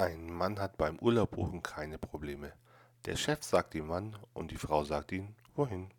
Ein Mann hat beim Urlaub buchen keine Probleme. Der Chef sagt ihm wann und die Frau sagt ihm wohin.